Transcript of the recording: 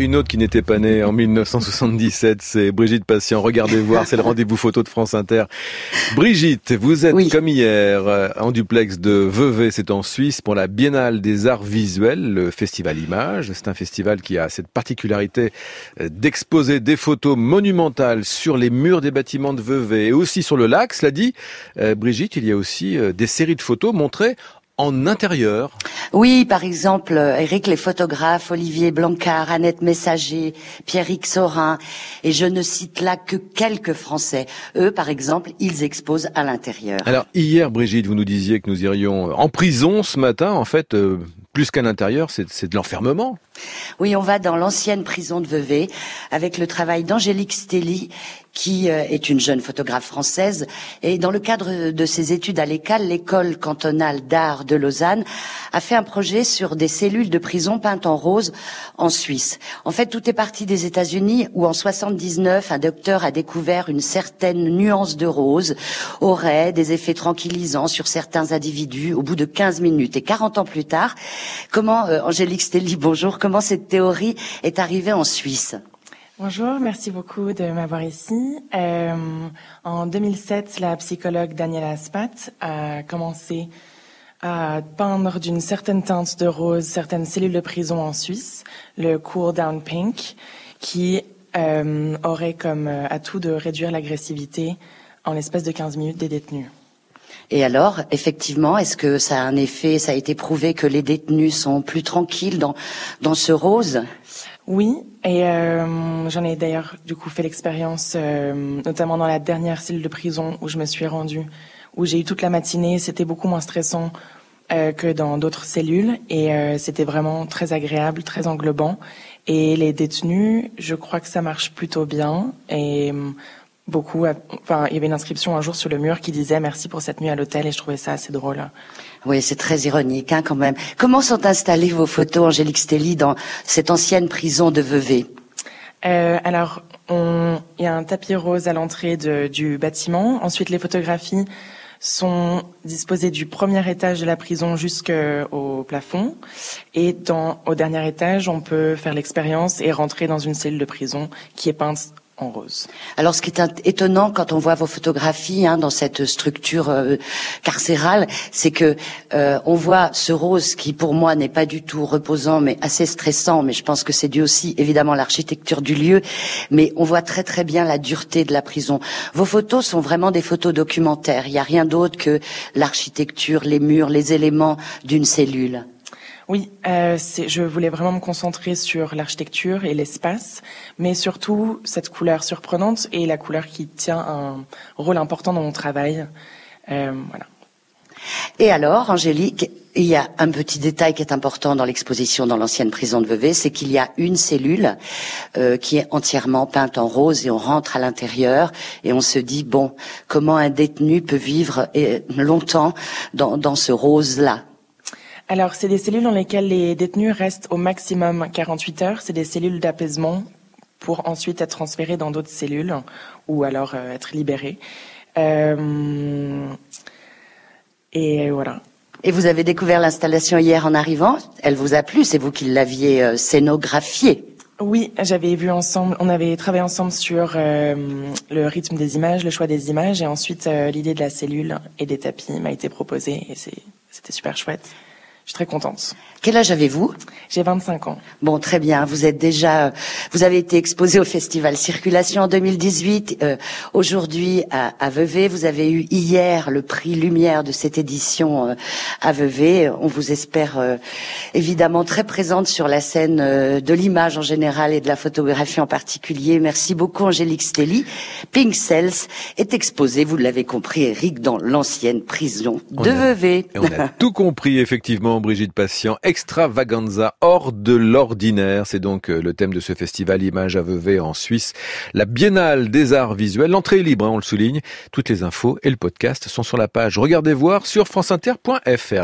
Une autre qui n'était pas née en 1977, c'est Brigitte Patient. Regardez voir, c'est le rendez-vous photo de France Inter. Brigitte, vous êtes comme hier euh, en duplex de Vevey, c'est en Suisse, pour la Biennale des Arts Visuels, le Festival Image. C'est un festival qui a cette particularité euh, d'exposer des photos monumentales sur les murs des bâtiments de Vevey et aussi sur le lac. Cela dit, euh, Brigitte, il y a aussi des séries de photos montrées en intérieur Oui, par exemple, Eric, les photographes, Olivier Blancard, Annette Messager, Pierrick Sorin, et je ne cite là que quelques Français. Eux, par exemple, ils exposent à l'intérieur. Alors, hier, Brigitte, vous nous disiez que nous irions en prison ce matin. En fait, euh, plus qu'à l'intérieur, c'est de l'enfermement. Oui, on va dans l'ancienne prison de Vevey avec le travail d'Angélique Stelly, qui euh, est une jeune photographe française. Et dans le cadre de ses études à l'école, l'école cantonale d'art de Lausanne a fait un projet sur des cellules de prison peintes en rose en Suisse. En fait, tout est parti des États-Unis où en 79, un docteur a découvert une certaine nuance de rose aurait des effets tranquillisants sur certains individus au bout de 15 minutes. Et 40 ans plus tard, comment, euh, Angélique Stelly, bonjour, comment cette théorie est arrivée en Suisse Bonjour, merci beaucoup de m'avoir ici. Euh, en 2007, la psychologue Daniela Spat a commencé à peindre d'une certaine teinte de rose certaines cellules de prison en Suisse, le Cool Down Pink, qui euh, aurait comme atout de réduire l'agressivité en l'espace de 15 minutes des détenus. Et alors, effectivement, est-ce que ça a un effet, ça a été prouvé que les détenus sont plus tranquilles dans, dans ce rose? Oui, et euh, j'en ai d'ailleurs du coup fait l'expérience, euh, notamment dans la dernière cellule de prison où je me suis rendue, où j'ai eu toute la matinée, c'était beaucoup moins stressant euh, que dans d'autres cellules, et c'était vraiment très agréable, très englobant. Et les détenus, je crois que ça marche plutôt bien, et beaucoup. Enfin, il y avait une inscription un jour sur le mur qui disait merci pour cette nuit à l'hôtel et je trouvais ça assez drôle. Oui, c'est très ironique hein, quand même. Comment sont installées vos photos, Angélique Stelly, dans cette ancienne prison de Vevey? Euh, Alors, il y a un tapis rose à l'entrée du bâtiment. Ensuite, les photographies sont disposées du premier étage de la prison jusqu'au plafond. Et dans, au dernier étage, on peut faire l'expérience et rentrer dans une cellule de prison qui est peinte Alors, ce qui est étonnant quand on voit vos photographies hein, dans cette structure euh, carcérale, c'est que euh, on voit ce rose qui, pour moi, n'est pas du tout reposant, mais assez stressant. Mais je pense que c'est dû aussi, évidemment, à l'architecture du lieu. Mais on voit très très bien la dureté de la prison. Vos photos sont vraiment des photos documentaires. Il n'y a rien d'autre que l'architecture, les murs, les éléments d'une cellule. Oui, euh, je voulais vraiment me concentrer sur l'architecture et l'espace, mais surtout cette couleur surprenante et la couleur qui tient un rôle important dans mon travail. Euh, voilà. Et alors, Angélique, il y a un petit détail qui est important dans l'exposition dans l'ancienne prison de Vevey, c'est qu'il y a une cellule euh, qui est entièrement peinte en rose et on rentre à l'intérieur et on se dit bon, comment un détenu peut vivre euh, longtemps dans, dans ce rose-là? Alors, c'est des cellules dans lesquelles les détenus restent au maximum 48 heures. C'est des cellules d'apaisement pour ensuite être transférés dans d'autres cellules ou alors euh, être libérés. Euh, et voilà. Et vous avez découvert l'installation hier en arrivant. Elle vous a plu C'est vous qui l'aviez euh, scénographiée oui, j'avais vu ensemble, on avait travaillé ensemble sur le rythme des images, le choix des images, et ensuite l'idée de la cellule et des tapis m'a été proposée, et c'était super chouette. Je suis très contente. Quel âge avez-vous? J'ai 25 ans. Bon, très bien. Vous êtes déjà, vous avez été exposé au festival Circulation en 2018. Euh, Aujourd'hui à, à, Vevey, vous avez eu hier le prix Lumière de cette édition euh, à Vevey. On vous espère euh, évidemment très présente sur la scène euh, de l'image en général et de la photographie en particulier. Merci beaucoup, Angélique Stelly. Pink Cells est exposé, vous l'avez compris, Eric, dans l'ancienne prison de Vevey. on a tout compris effectivement Brigitte Patient, extravaganza hors de l'ordinaire. C'est donc euh, le thème de ce festival Images à Vevey en Suisse. La Biennale des Arts Visuels. L'entrée est libre, hein, on le souligne. Toutes les infos et le podcast sont sur la page Regardez voir sur franceinter.fr.